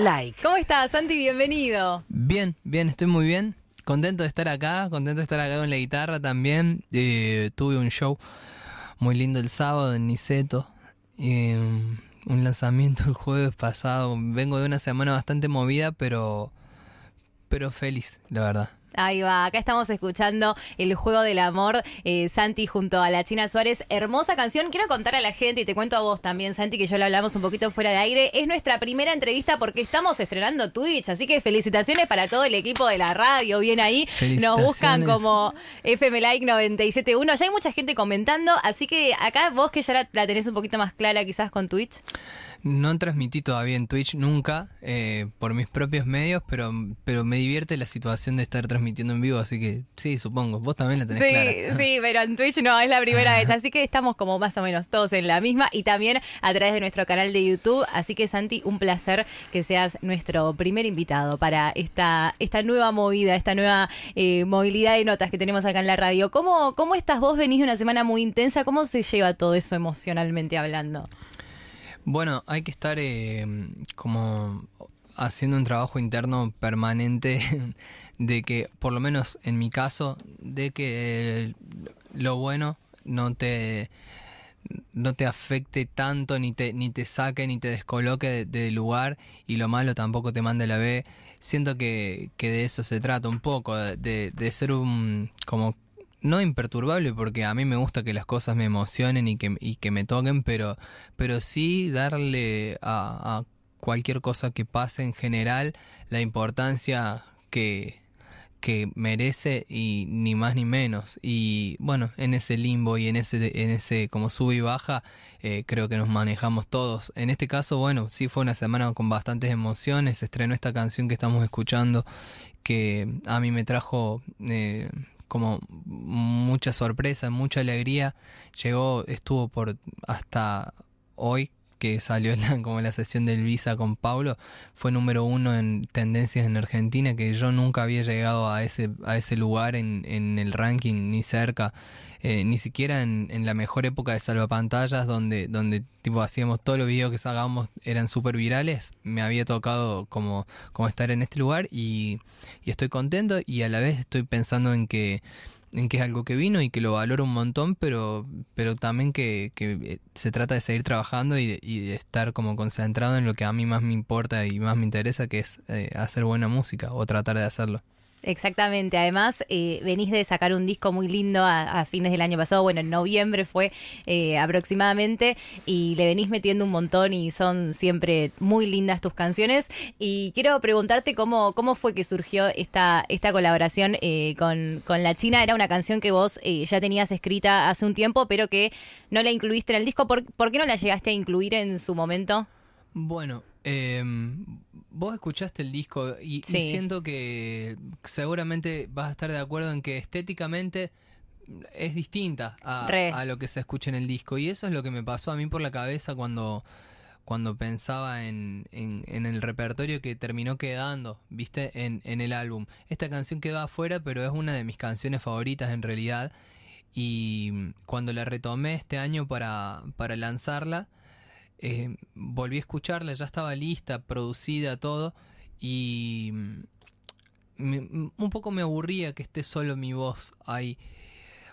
like. ¿Cómo estás, Santi? Bienvenido. Bien, bien, estoy muy bien. Contento de estar acá, contento de estar acá con la guitarra también. Eh, tuve un show muy lindo el sábado en Niceto. Eh, un lanzamiento el jueves pasado. Vengo de una semana bastante movida, pero, pero feliz, la verdad. Ahí va, acá estamos escuchando El Juego del Amor, eh, Santi junto a la China Suárez. Hermosa canción. Quiero contar a la gente y te cuento a vos también, Santi, que ya lo hablamos un poquito fuera de aire. Es nuestra primera entrevista porque estamos estrenando Twitch, así que felicitaciones para todo el equipo de la radio. Bien ahí, nos buscan como FM Like 971. Ya hay mucha gente comentando, así que acá vos que ya la, la tenés un poquito más clara quizás con Twitch. No transmití todavía en Twitch nunca eh, por mis propios medios, pero, pero me divierte la situación de estar transmitiendo en vivo, así que sí, supongo. Vos también la tenés sí, clara. Sí, pero en Twitch no, es la primera vez, así que estamos como más o menos todos en la misma y también a través de nuestro canal de YouTube. Así que Santi, un placer que seas nuestro primer invitado para esta, esta nueva movida, esta nueva eh, movilidad de notas que tenemos acá en la radio. ¿Cómo, ¿Cómo estás vos? Venís de una semana muy intensa, ¿cómo se lleva todo eso emocionalmente hablando? Bueno, hay que estar eh, como haciendo un trabajo interno permanente de que, por lo menos en mi caso, de que lo bueno no te no te afecte tanto, ni te, ni te saque, ni te descoloque del lugar, y lo malo tampoco te mande la B. Siento que, que de eso se trata un poco, de, de ser un como no imperturbable porque a mí me gusta que las cosas me emocionen y que, y que me toquen, pero, pero sí darle a, cualquier cosa que pase en general la importancia que, que merece y ni más ni menos. Y bueno, en ese limbo y en ese, en ese como sube y baja, eh, creo que nos manejamos todos. En este caso, bueno, sí fue una semana con bastantes emociones. Estrenó esta canción que estamos escuchando que a mí me trajo eh, como mucha sorpresa, mucha alegría. Llegó, estuvo por hasta hoy que salió la, como la sesión del Visa con Paulo, fue número uno en tendencias en Argentina, que yo nunca había llegado a ese, a ese lugar en, en el ranking ni cerca. Eh, ni siquiera en, en, la mejor época de salvapantallas, donde, donde tipo hacíamos todos los videos que sacábamos eran súper virales, me había tocado como, como estar en este lugar y estoy contento y a la vez estoy pensando en que en que es algo que vino y que lo valoro un montón, pero, pero también que, que eh, se trata de seguir trabajando y de, y de, estar como concentrado en lo que a mí más me importa y más me interesa, que es eh, hacer buena música o tratar de hacerlo. Exactamente, además eh, venís de sacar un disco muy lindo a, fines del año pasado, bueno, en noviembre fue eh, aproximadamente, y le venís metiendo un montón y son siempre muy lindas tus canciones. Y quiero preguntarte cómo, cómo fue que surgió esta, esta colaboración eh, con, con la China. Era una canción que vos ya tenías escrita hace un tiempo, pero que no la incluiste en el disco. ¿Por, ¿por qué no la llegaste a incluir en su momento? Bueno, eh, vos escuchaste el disco y, sí. y, siento que seguramente vas a estar de acuerdo en que estéticamente es distinta a, a, lo que se escucha en el disco. Y eso es lo que me pasó a mí por la cabeza cuando, cuando pensaba en, en, en el repertorio que terminó quedando, viste, en, en el álbum. Esta canción quedó afuera, pero es una de mis canciones favoritas en realidad. Y cuando la retomé este año para, para lanzarla, eh, volví a escucharla, ya estaba lista, producida, todo, y me, un poco me aburría que esté solo mi voz ahí.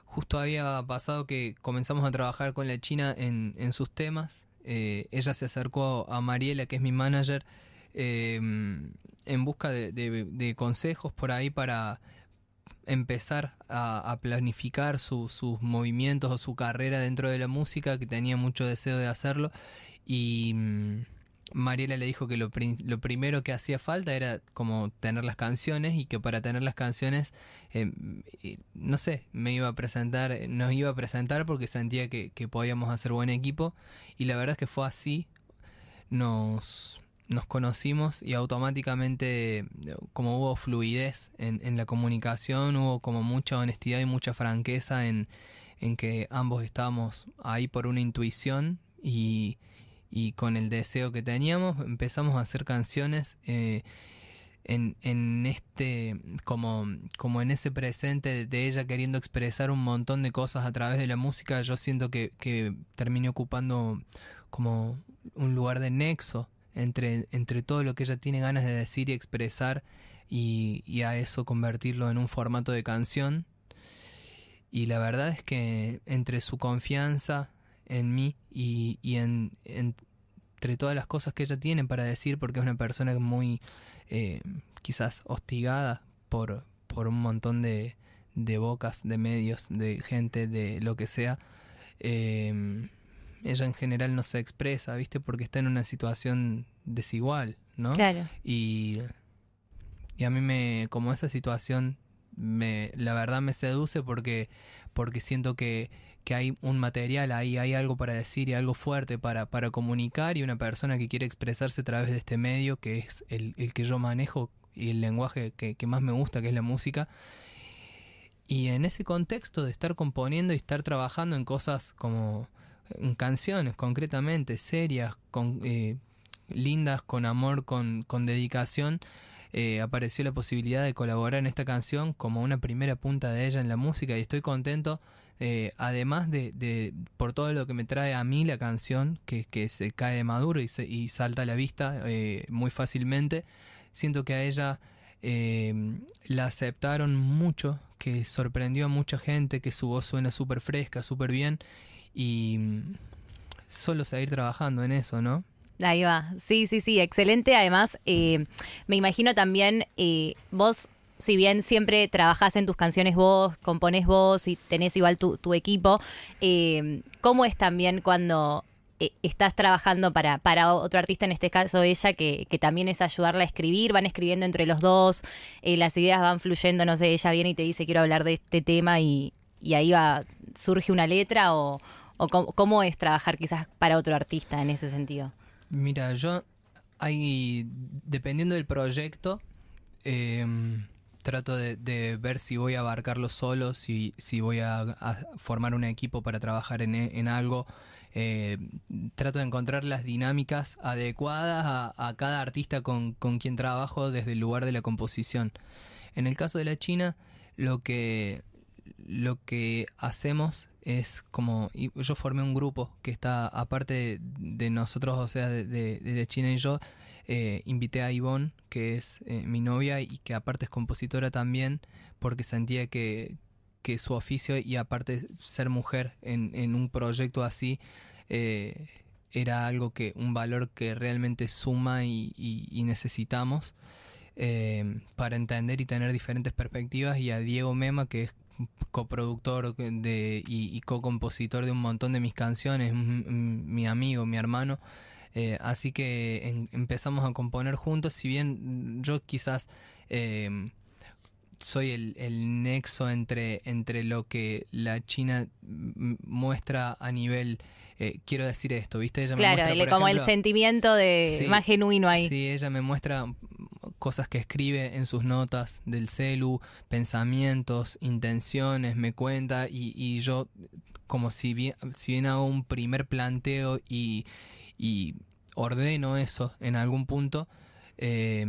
Justo había pasado que comenzamos a trabajar con la China en, en sus temas. Eh, ella se acercó a Mariela, que es mi manager, eh, en busca de, de, de, consejos por ahí para empezar a, a planificar su, sus movimientos o su carrera dentro de la música, que tenía mucho deseo de hacerlo y mmm, Mariela le dijo que lo, pri lo, primero que hacía falta era como tener las canciones y que para tener las canciones, eh, no sé, me iba a presentar, nos iba a presentar porque sentía que, que, podíamos hacer buen equipo y la verdad es que fue así, nos, nos conocimos y automáticamente como hubo fluidez en, en la comunicación, hubo como mucha honestidad y mucha franqueza en, en que ambos estábamos ahí por una intuición y y con el deseo que teníamos empezamos a hacer canciones eh, en, en este como, como en ese presente de ella queriendo expresar un montón de cosas a través de la música yo siento que, que terminé ocupando como un lugar de nexo entre, entre todo lo que ella tiene ganas de decir y expresar y, y a eso convertirlo en un formato de canción. Y la verdad es que entre su confianza en mí y, y en, entre todas las cosas que ella tiene para decir, porque es una persona muy eh, quizás hostigada por, por un montón de, de bocas, de medios, de gente, de lo que sea, eh, ella en general no se expresa, ¿viste? Porque está en una situación desigual, ¿no? Claro. Y, y a mí me, como esa situación, me, la verdad me seduce porque, porque siento que, que hay un material ahí, hay algo para decir y algo fuerte para, para comunicar y una persona que quiere expresarse a través de este medio, que es el, el que yo manejo y el lenguaje que, más me gusta, que es la música. Y en ese contexto de estar componiendo y estar trabajando en cosas como canciones concretamente, serias, con, eh, lindas, con amor, con, con dedicación, eh, apareció la posibilidad de colaborar en esta canción como una primera punta de ella en la música y estoy contento. Eh, además de, de, por todo lo que me trae a mí la canción, que, que se cae maduro y, se, y salta a la vista muy fácilmente, siento que a ella la aceptaron mucho, que sorprendió a mucha gente, que su voz suena súper fresca, súper bien y mm, solo seguir trabajando en eso, ¿no? Ahí va, sí, sí, sí, excelente. Además, eh, me imagino también eh, vos, si bien siempre trabajás en tus canciones vos, componés vos y tenés igual tu, equipo, eh, ¿cómo es también cuando estás trabajando para, para otro artista, en este caso ella, que, que también es ayudarla a escribir, van escribiendo entre los dos, las ideas van fluyendo, no sé, ella viene y te dice quiero hablar de este tema y, y ahí va, surge una letra o, ¿O cómo, es trabajar quizás para otro artista en ese sentido? Mira, yo hay, dependiendo del proyecto, em, trato de, ver si voy a abarcarlo solo, si, si voy a, formar un equipo para trabajar en, en algo. Eh, trato de encontrar las dinámicas adecuadas a, cada artista con, con, quien trabajo desde el lugar de la composición. En el caso de la China, lo que, lo que hacemos es como yo formé un grupo que está aparte de, nosotros, o sea, de, de, China y yo, eh, invité a Ivonne, que es eh, mi novia y que aparte es compositora también, porque sentía que, que su oficio y aparte ser mujer en, en un proyecto así eh, era algo que, un valor que realmente suma y, y, necesitamos. para entender y tener diferentes perspectivas y a Diego Mema que es coproductor de, y, co-compositor de un montón de mis canciones, mi amigo, mi hermano. Eh, así que empezamos a componer juntos, si bien yo quizás em, soy el, nexo entre, entre lo que la China muestra a nivel... Eh, quiero decir esto, ¿viste? Ella claro, como el sentimiento de más genuino ahí. Sí, ella me muestra cosas que escribe en sus notas del celu, pensamientos, intenciones, me cuenta y, y yo como si bien, si bien hago un primer planteo y, y ordeno eso en algún punto, eh,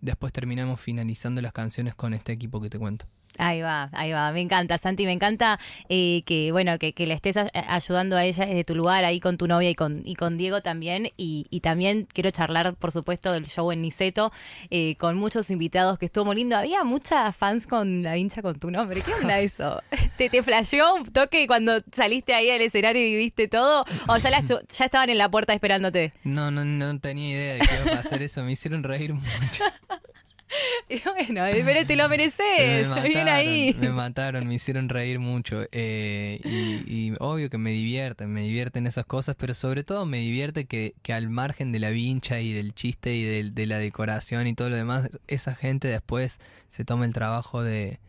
después terminamos finalizando las canciones con este equipo que te cuento. Ahí va, ahí va. Me encanta, Santi. Me encanta eh, que, bueno, que, le estés ayudando a ella desde tu lugar, ahí con tu novia y con, y con Diego también. Y, y también quiero charlar, por supuesto, del show en Niceto, eh, con muchos invitados que estuvo muy lindo. Había muchas fans con la hincha con tu nombre. ¿Qué onda eso? ¿Te, te flasheó un toque cuando saliste ahí al escenario y viste todo? ¿O ya, ya estaban en la puerta esperándote? No, no, no tenía idea de que iba a pasar eso. Me hicieron reír mucho. Y bueno, pero te lo mereces, me mataron, ahí. Me mataron, me hicieron reír mucho. Eh, y, obvio que me divierten, me divierten esas cosas, pero sobre todo me divierte que, que al margen de la vincha y del chiste y de, la decoración y todo lo demás, esa gente después se toma el trabajo de,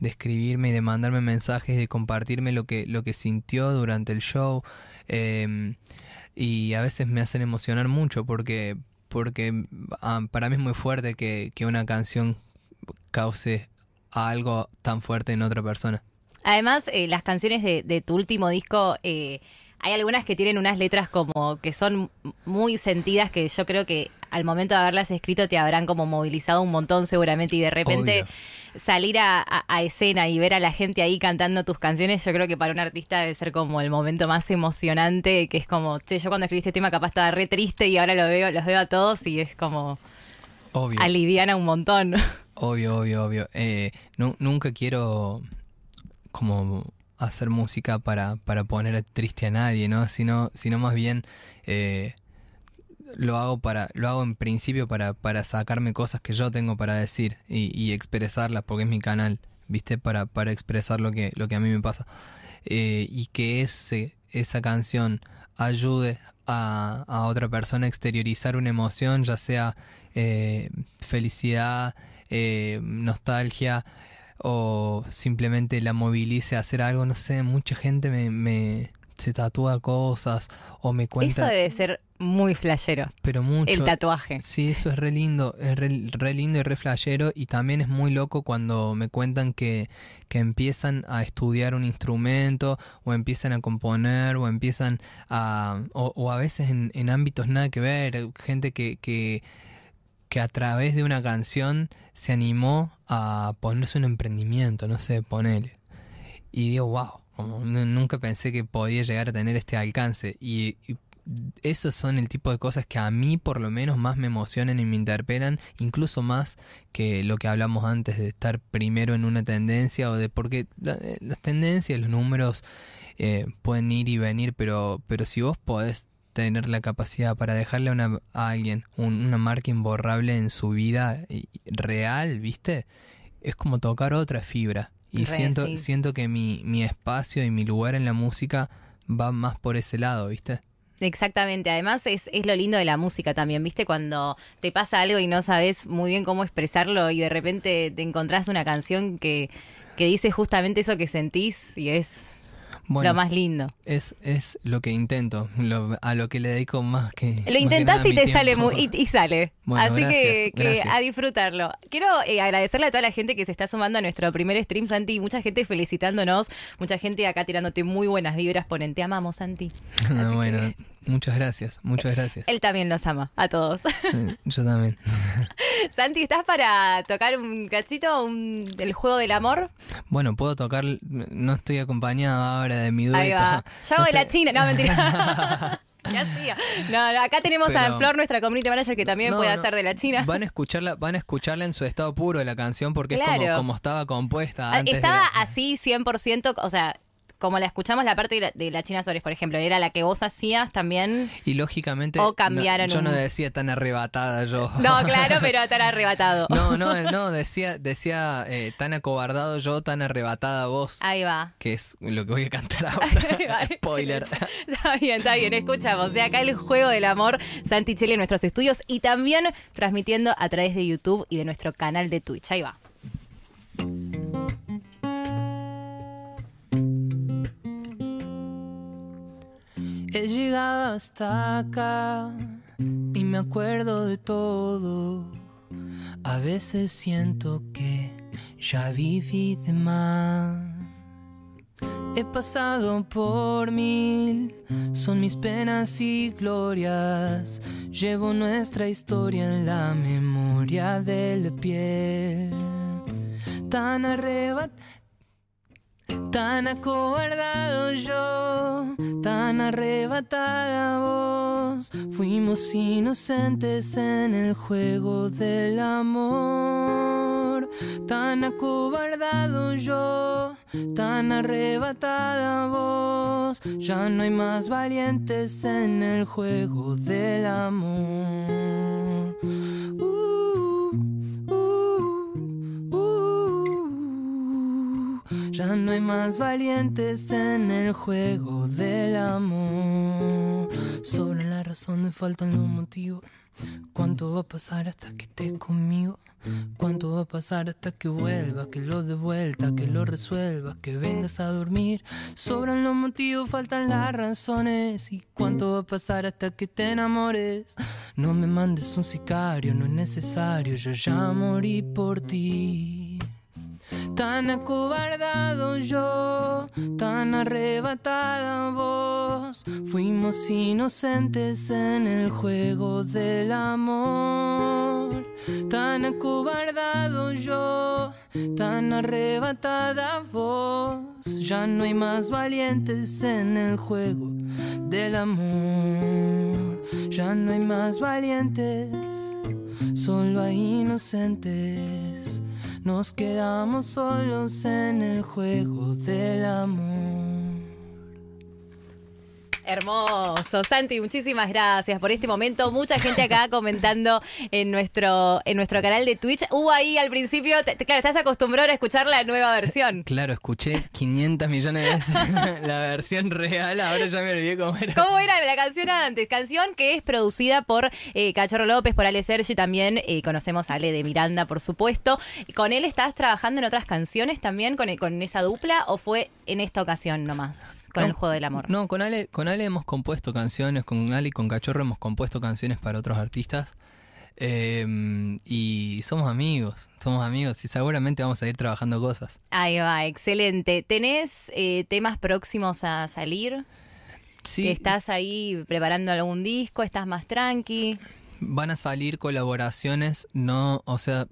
de escribirme y de mandarme mensajes, de compartirme lo que, lo que sintió durante el show. Eh, y a veces me hacen emocionar mucho porque porque ah, para mí es muy fuerte que, una canción cause algo tan fuerte en otra persona. Además, eh, las canciones de, tu último disco, eh, hay algunas que tienen unas letras como que son muy sentidas, que yo creo que al momento de haberlas escrito te habrán como movilizado un montón seguramente y de repente salir a, escena y ver a la gente ahí cantando tus canciones, yo creo que para un artista debe ser como el momento más emocionante, que es como, che, yo cuando escribí este tema capaz estaba re triste y ahora lo veo, los veo a todos y es como... Obvio. Aliviana un montón. Obvio, obvio, obvio. Eh, nunca quiero como hacer música para, para poner triste a nadie, ¿no? Sino, sino más bien eh, lo hago para, lo hago en principio para, para sacarme cosas que yo tengo para decir y, expresarlas porque es mi canal, ¿viste? Para, para expresar lo que, lo que a mí me pasa. Eh, y que ese, esa canción ayude a, a, otra persona a exteriorizar una emoción, ya sea eh, felicidad, nostalgia o simplemente la movilice a hacer algo, no sé, mucha gente me, me se tatúa cosas o me cuenta... Eso debe ser muy flashero. Pero mucho. El tatuaje. Sí, eso es re lindo, es re, lindo y re flashero y también es muy loco cuando me cuentan que, que empiezan a estudiar un instrumento o empiezan a componer o empiezan a... o, a veces en, en, ámbitos nada que ver, gente que, que, que a través de una canción se animó a ponerse un emprendimiento, no sé, ponerle. Y digo, wow, nunca pensé que podía llegar a tener este alcance. Y, esos son el tipo de cosas que a mí por lo menos más me emocionan y me interpelan, incluso más que lo que hablamos antes de estar primero en una tendencia o de porque eh, las tendencias, los números eh, pueden ir y venir, pero, pero si vos podés tener la capacidad para dejarle a, una, a alguien una marca imborrable en su vida real, ¿viste? Es como tocar otra fibra. Y siento, siento que mi, mi espacio y mi lugar en la música va más por ese lado, ¿viste? Exactamente, además es, es, lo lindo de la música también, ¿viste? Cuando te pasa algo y no sabes muy bien cómo expresarlo y de repente te encontrás una canción que, que dice justamente eso que sentís y es lo más lindo. Es, es lo que intento, a lo que le dedico más que. Lo intentás y te sale muy, y, sale. Así que, a disfrutarlo. Quiero eh, agradecerle a toda la gente que se está sumando a nuestro primer stream, Santi. Mucha gente felicitándonos, mucha gente acá tirándote muy buenas vibras. Ponen, te amamos, Santi. bueno. Muchas gracias, muchas gracias. Él también los ama, a todos. Yo también. Santi, ¿estás para tocar un cachito un, el juego del amor? Bueno, puedo tocar, no estoy acompañado ahora de mi dueto. Ahí va. Yo hago de la China, no, mentira. ¿Qué hacía? No, acá tenemos a Flor, nuestra community manager, que también puede hacer de la China. Van a escucharla, van a escucharla en su estado puro de la canción porque es como, como estaba compuesta ah, antes. Estaba así 100%, o sea, como la escuchamos la parte de la, China Suárez, por ejemplo, era la que vos hacías también. Y lógicamente. O cambiaron. yo no decía tan arrebatada yo. No, claro, pero tan arrebatado. No, no, no, decía, decía eh, tan acobardado yo, tan arrebatada vos. Ahí va. Que es lo que voy a cantar ahora. Spoiler. está bien, está bien, escuchamos. O sea, acá el juego del amor, Santi Chile en nuestros estudios y también transmitiendo a través de YouTube y de nuestro canal de Twitch. Ahí va. He llegado hasta acá y me acuerdo de todo. A veces siento que ya viví de más. He pasado por mil, son mis penas y glorias. Llevo nuestra historia en la memoria de la piel. Tan arrebat Tan acobardado yo, tan arrebatada vos, fuimos inocentes en el juego del amor. Tan acobardado yo, tan arrebatada vos, ya no hay más valientes en el juego del amor. Ya no hay más valientes en el juego del amor. Sobre la razón faltan los motivos. ¿Cuánto va a pasar hasta que estés conmigo? ¿Cuánto va a pasar hasta que vuelva? Que lo de vuelta, que lo resuelva, que vengas a dormir. Sobran los motivos, faltan las razones. ¿Y cuánto va a pasar hasta que te enamores? No me mandes un sicario, no es necesario, yo ya morí por ti. Tan acobardado yo, tan arrebatada vos. Fuimos inocentes en el juego del amor, tan acobardado yo, tan arrebatada vos. Ya no hay más valientes en el juego del amor, ya no hay más valientes, solo hay inocentes. Nos quedamos solos en el juego del amor. Hermoso, Santi, muchísimas gracias por este momento. Mucha gente acá comentando en nuestro, en nuestro canal de Twitch. Hubo ahí al principio, claro, estás acostumbrado a escuchar la nueva versión. Claro, escuché 500 millones de veces la versión real, ahora ya me olvidé cómo era. ¿Cómo era la canción antes? Canción que es producida por eh, Cachorro López, por Ale Sergi también. Eh, conocemos a Ale de Miranda, por supuesto. ¿Con él estás trabajando en otras canciones también, con, con esa dupla, o fue en esta ocasión nomás? Con el juego del amor. No, con Ale, con Ale hemos compuesto canciones, con Ale y con Cachorro hemos compuesto canciones para otros artistas. Em, y somos amigos, somos amigos y seguramente vamos a ir trabajando cosas. Ahí va, excelente. ¿Tenés eh, temas próximos a salir? Sí. ¿Estás ahí preparando algún disco? ¿Estás más tranqui? Van a salir colaboraciones, no, o sea,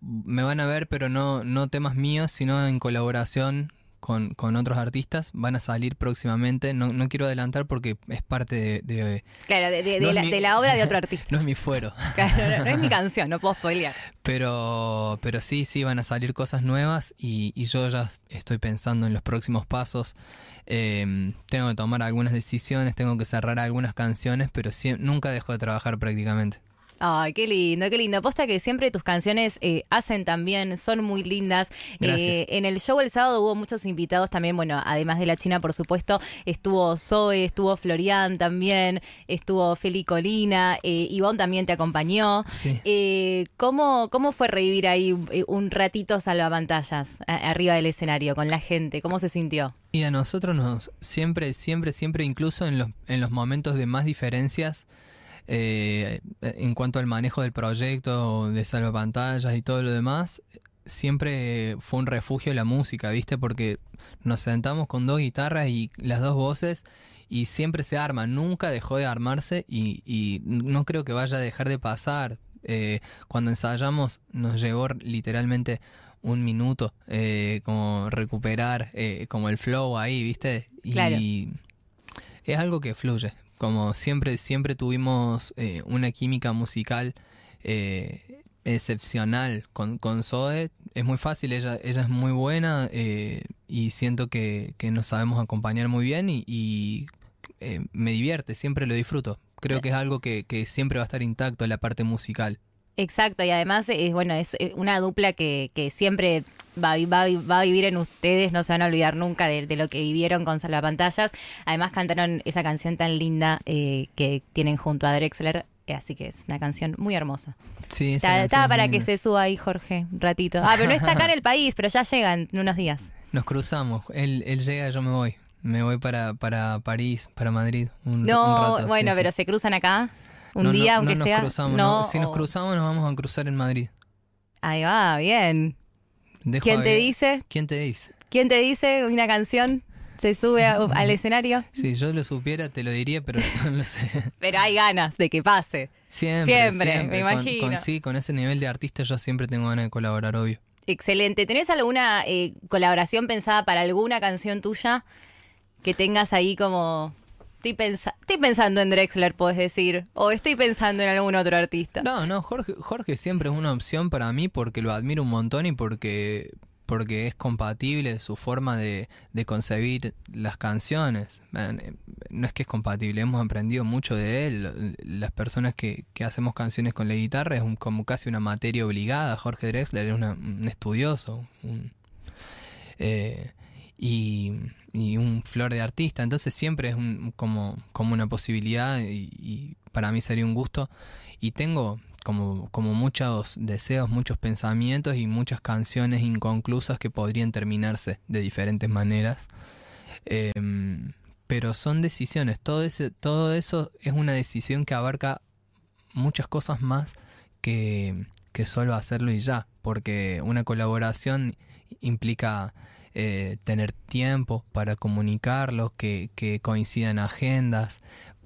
me van a ver, pero no, no temas míos, sino en colaboración con, con, otros artistas. Van a salir próximamente. No, no quiero adelantar porque es parte de. claro, de, la, obra de otro artista. no es mi fuero. Claro, no, es mi canción, no puedo spoilear. Pero, pero sí, sí, van a salir cosas nuevas y, y yo ya estoy pensando en los próximos pasos. Em, tengo que tomar algunas decisiones, tengo que cerrar algunas canciones, pero nunca dejo de trabajar prácticamente. Ay, qué lindo, qué lindo. Aposta que siempre tus canciones eh, hacen también, son muy lindas. Eh, en el show el sábado hubo muchos invitados también, bueno, además de la China, por supuesto, estuvo Zoe, estuvo Florian también, estuvo Feli Colina, eh, Ivonne también te acompañó. Sí. Eh, ¿cómo, ¿Cómo fue revivir ahí un ratito salvapantallas arriba del escenario con la gente? ¿Cómo se sintió? Y a nosotros nos, siempre, siempre, siempre, incluso en los, en los momentos de más diferencias, eh, en cuanto al manejo del proyecto, de salvapantallas y todo lo demás, siempre fue un refugio la música, ¿viste? Porque nos sentamos con dos guitarras y las dos voces y siempre se arma, nunca dejó de armarse y, no creo que vaya a dejar de pasar. Eh, cuando ensayamos nos llevó literalmente un minuto eh, como recuperar eh, como el flow ahí, ¿viste? Y es algo que fluye, como siempre, siempre tuvimos eh, una química musical eh, excepcional con, con Zoe. Es muy fácil, ella, ella es muy buena eh, y siento que, nos sabemos acompañar muy bien y, me divierte, siempre lo disfruto. Creo que es algo que, que siempre va a estar intacto la parte musical. Exacto, y además es bueno, es una dupla que, que siempre va, va, va, a vivir en ustedes, no se van a olvidar nunca de, lo que vivieron con Salvapantallas. Además cantaron esa canción tan linda eh, que tienen junto a Drexler, eh, así que es una canción muy hermosa. Sí, Estaba para que se suba ahí, Jorge, un ratito. Ah, pero no está acá en el país, pero ya llega en unos días. Nos cruzamos, él, él llega, yo me voy. Me voy para, para París, para Madrid. Un, no, bueno, pero se cruzan acá un día, aunque no sea. Cruzamos, no, si nos cruzamos, nos vamos a cruzar en Madrid. Ahí va, bien. ¿Quién te dice? ¿Quién te dice? ¿Quién te dice una canción? ¿Se sube al escenario? Si yo lo supiera, te lo diría, pero no lo sé. Pero hay ganas de que pase. Siempre, siempre, me imagino. Con, sí, con ese nivel de artista yo siempre tengo ganas de colaborar, obvio. Excelente. ¿Tenés alguna eh, colaboración pensada para alguna canción tuya que tengas ahí como Estoy, estoy pensando en Drexler, puedes decir. O estoy pensando en algún otro artista. No, no, Jorge, Jorge siempre es una opción para mí porque lo admiro un montón y porque, porque es compatible su forma de, de concebir las canciones. No es que es compatible, hemos aprendido mucho de él. Las personas que, que hacemos canciones con la guitarra es como casi una materia obligada. Jorge Drexler es un estudioso. eh, y, un flor de artista. Entonces siempre es un, como, como una posibilidad y, para mí sería un gusto. Y tengo como, como muchos deseos, muchos pensamientos y muchas canciones inconclusas que podrían terminarse de diferentes maneras. Em, pero son decisiones, todo, ese, todo eso es una decisión que abarca muchas cosas más que, que solo hacerlo y ya, porque una colaboración implica eh, tener tiempo para comunicarlos, que, que coincidan agendas,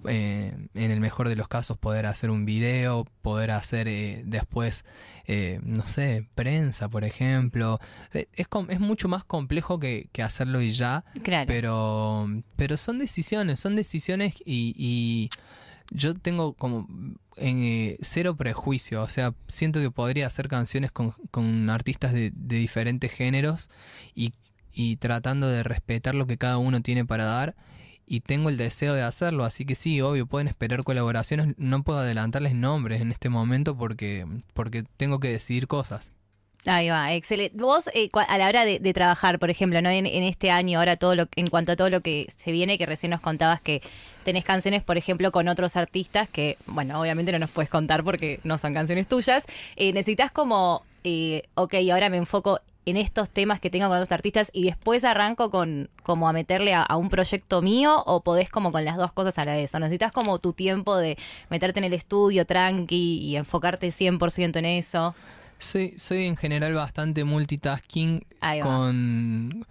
eh, en el mejor de los casos poder hacer un video, poder hacer eh, después, eh, no sé, prensa, por ejemplo. Es, es mucho más complejo que, hacerlo y ya, pero, pero son decisiones, son decisiones y, yo tengo como en, cero prejuicio, o sea, siento que podría hacer canciones con, con artistas de, de diferentes géneros y, y tratando de respetar lo que cada uno tiene para dar y tengo el deseo de hacerlo, así que sí, obvio, pueden esperar colaboraciones, no puedo adelantarles nombres en este momento porque, porque tengo que decidir cosas. Ahí va, excelente. Vos, eh, a la hora de, trabajar, por ejemplo, ¿no? En, este año, ahora todo lo en cuanto a todo lo que se viene, que recién nos contabas que tenés canciones, por ejemplo, con otros artistas que, bueno, obviamente no nos puedes contar porque no son canciones tuyas. Eh, necesitas como, eh, ok, ahora me enfoco en estos temas que tengo con otros artistas y después arranco con como a meterle a, un proyecto mío o podés como con las dos cosas a la vez? ¿O necesitas como tu tiempo de meterte en el estudio tranqui y enfocarte 100% en eso? Soy, soy en general bastante multitasking con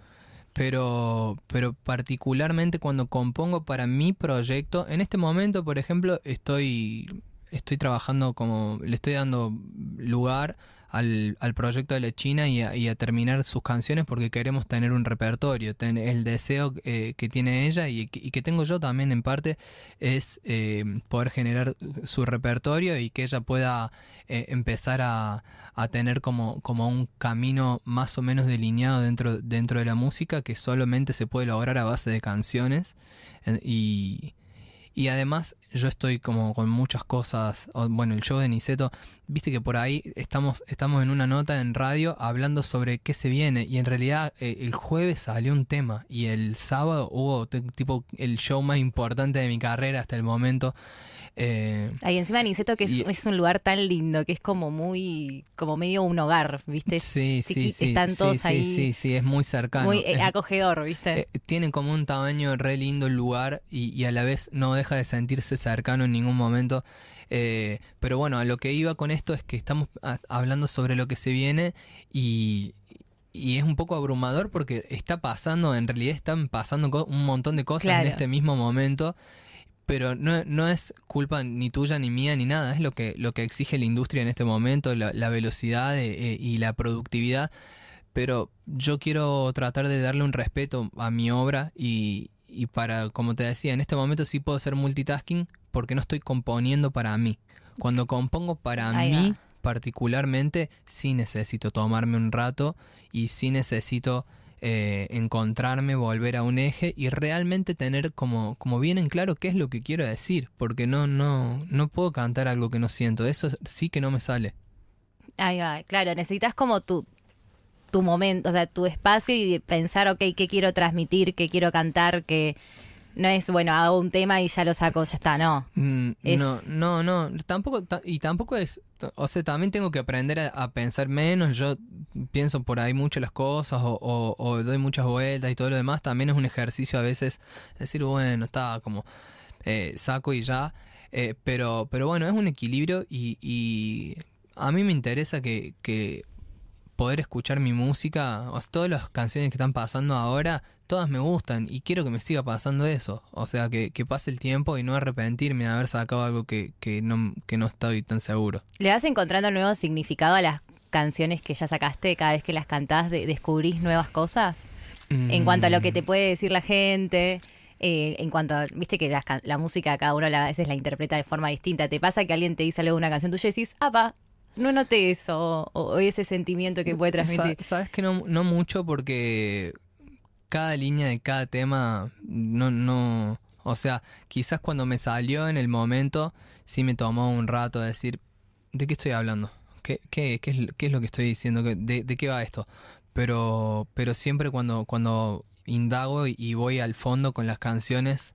pero pero particularmente cuando compongo para mi proyecto, en este momento, por ejemplo, estoy estoy trabajando como le estoy dando lugar al, al proyecto de la China y a, terminar sus canciones porque queremos tener un repertorio. el deseo eh, que tiene ella y, que tengo yo también en parte es eh, poder generar su repertorio y que ella pueda eh, empezar a, a, tener como, como un camino más o menos delineado dentro, dentro de la música que solamente se puede lograr a base de canciones. y y además yo estoy como con muchas cosas, bueno, el show de Niceto, viste que por ahí estamos, estamos en una nota en radio hablando sobre qué se viene y en realidad eh, el jueves salió un tema y el sábado hubo tipo el show más importante de mi carrera hasta el momento eh, Ahí encima Niceto que es, un lugar tan lindo, que es como muy, como medio un hogar, ¿viste? Sí, sí, sí. Están todos ahí. Sí, sí, es muy cercano. Muy eh, acogedor, ¿viste? Eh, tiene como un tamaño re lindo el lugar y, a la vez no deja de sentirse cercano en ningún momento. Eh, pero bueno, a lo que iba con esto es que estamos hablando sobre lo que se viene y, y es un poco abrumador porque está pasando, en realidad están pasando un montón de cosas en este mismo momento pero no, no, es culpa ni tuya ni mía ni nada, es lo que, lo que exige la industria en este momento, la, velocidad eh, y la productividad. Pero yo quiero tratar de darle un respeto a mi obra y, y para, como te decía, en este momento sí puedo hacer multitasking porque no estoy componiendo para mí. Cuando compongo para mí particularmente, sí necesito tomarme un rato y sí necesito eh, encontrarme, volver a un eje y realmente tener como, como bien en claro qué es lo que quiero decir, porque no, no, no puedo cantar algo que no siento, eso sí que no me sale. Ahí va, claro, necesitas como tu, tu momento, o sea, tu espacio y pensar, ok, qué quiero transmitir, qué quiero cantar, qué no es, bueno, hago un tema y ya lo saco, ya está, no. Mm, no, no, no, tampoco, y tampoco es, o sea, también tengo que aprender a, pensar menos, yo pienso por ahí mucho las cosas o, doy muchas vueltas y todo lo demás, también es un ejercicio a veces decir, bueno, está como, eh, saco y ya, eh, pero, pero bueno, es un equilibrio y, y a mí me interesa que, que poder escuchar mi música, o todas las canciones que están pasando ahora, todas me gustan y quiero que me siga pasando eso. O sea, que, pase el tiempo y no arrepentirme de haber sacado algo que, que, no, que no estoy tan seguro. ¿Le vas encontrando nuevo significado a las canciones que ya sacaste cada vez que las cantás? ¿Descubrís nuevas cosas? En cuanto a lo que te puede decir la gente. Eh, en cuanto a, viste que la, la música cada uno a veces la interpreta de forma distinta. ¿Te pasa que alguien te dice algo de una canción tuya y decís, apa, no noté eso o, ese sentimiento que puede transmitir? Sabes que no, mucho porque cada línea de cada tema no, no, o sea, quizás cuando me salió en el momento, sí me tomó un rato decir, ¿de qué estoy hablando? ¿Qué, qué, qué, es, qué es, lo que estoy diciendo? ¿De, ¿De, qué va esto? Pero, pero siempre cuando, cuando indago y voy al fondo con las canciones,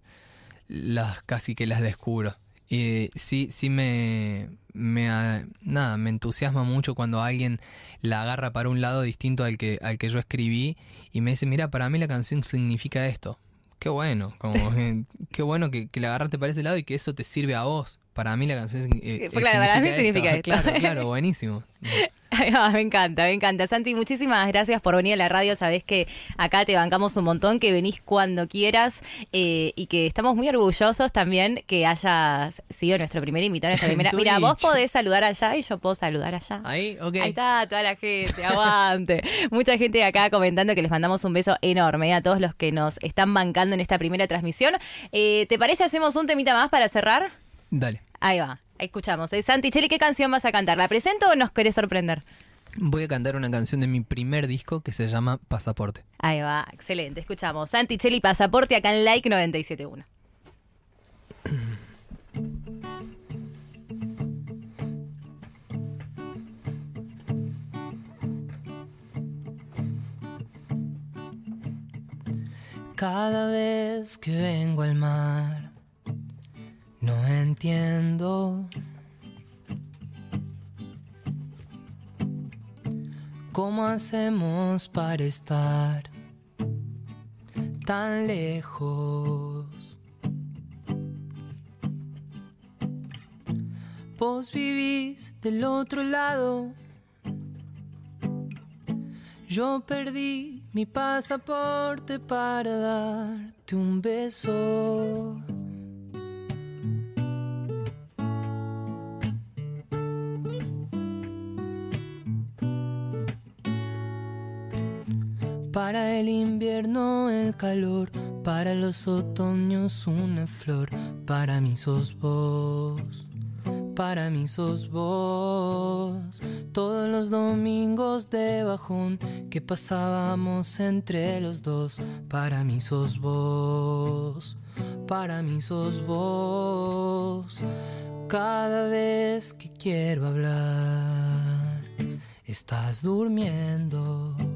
las casi que las descubro. Y sí, sí me, me, nada, me entusiasma mucho cuando alguien la agarra para un lado distinto al que, al que yo escribí y me dice, mira, para mí la canción significa esto. Qué bueno, como qué bueno que, que la agarraste para ese lado y que eso te sirve a vos. Para mí la canción eh, claro, para mí significa esto. Claro, claro, buenísimo. me encanta, me encanta. Santi, muchísimas gracias por venir a la radio. Sabés que acá te bancamos un montón, que venís cuando quieras eh, y que estamos muy orgullosos también que hayas sido nuestro primer invitado. Nuestra primera... Mira, vos podés saludar allá y yo puedo saludar allá. Ahí, ok. Ahí está, toda la gente, aguante. Mucha gente acá comentando que les mandamos un beso enorme a todos los que nos están bancando en esta primera transmisión. Eh, ¿Te parece hacemos un temita más para cerrar? Dale. Ahí va. Escuchamos. ¿eh? Santi Cheli, ¿qué canción vas a cantar? ¿La presento o nos querés sorprender? Voy a cantar una canción de mi primer disco que se llama Pasaporte. Ahí va, excelente. Escuchamos. Santi Cheli, Pasaporte acá en Like 971. Cada vez que vengo al mar no entiendo cómo hacemos para estar tan lejos. Vos vivís del otro lado. Yo perdí mi pasaporte para darte un beso. Para el invierno el calor, para los otoños una flor, para mí sos vos, para mí sos vos. Todos los domingos de bajón que pasábamos entre los dos, para mí sos vos, para mí sos vos. Cada vez que quiero hablar, estás durmiendo.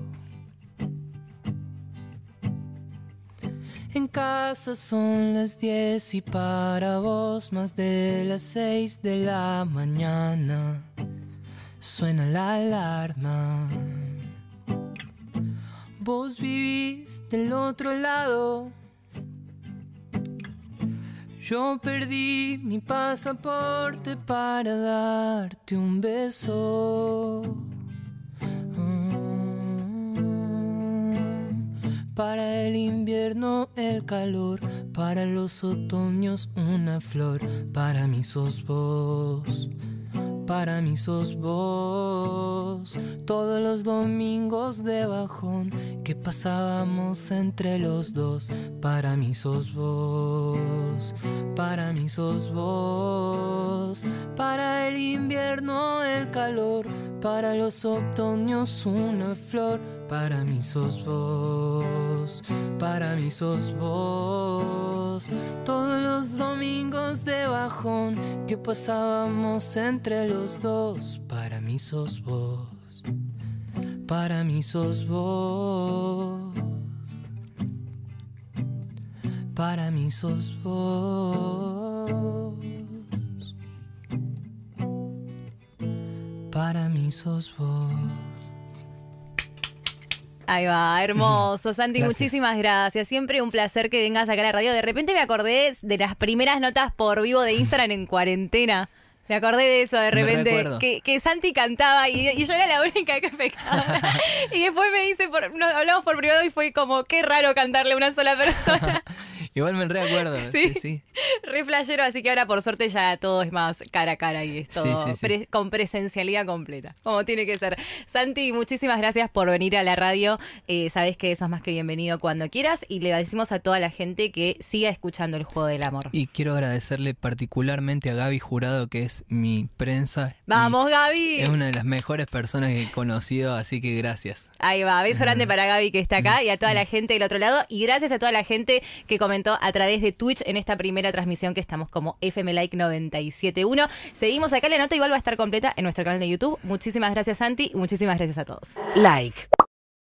En casa son las diez y para vos más de las seis de la mañana suena la alarma. Vos vivís del otro lado. Yo perdí mi pasaporte para darte un beso. Para el invierno el calor, para los otoños una flor, para mí sos vos, para mí sos vos. Todos los domingos de bajón que pasábamos entre los dos, para mí sos vos, para mí sos vos. Para el invierno el calor, para los otoños una flor para mí sos vos, para mí sos vos. Todos los domingos de bajón que pasábamos entre los dos, para mí sos vos, para mí sos vos. Para mí sos vos. Para mí sos vos. Ahí va, hermoso. Santi, muchísimas gracias. Siempre un placer que vengas acá a la radio. De repente me acordé de las primeras notas por vivo de Instagram en cuarentena. Me acordé de eso de repente, que, que, Santi cantaba y, yo era la única que afectaba. y después me dice, por, hablamos por privado y fue como, qué raro cantarle a una sola persona. Igual me reacuerdo. Sí, sí. Re así que ahora por suerte ya todo es más cara a cara y es todo con presencialidad completa, como tiene que ser. Santi, muchísimas gracias por venir a la radio. Eh, sabes que sos más que bienvenido cuando quieras y le decimos a toda la gente que siga escuchando el juego del amor. Y quiero agradecerle particularmente a Gaby Jurado, que es mi prensa. ¡Vamos, Gaby! Es una de las mejores personas que he conocido, así que gracias. Ahí va, beso grande para Gaby que está acá y a toda la gente del otro lado. Y gracias a toda la gente que comentó a través de Twitch en esta primera transmisión que estamos como FM Like 971. Seguimos acá, la nota igual va a estar completa en nuestro canal de YouTube. Muchísimas gracias, Santi, y muchísimas gracias a todos. Like.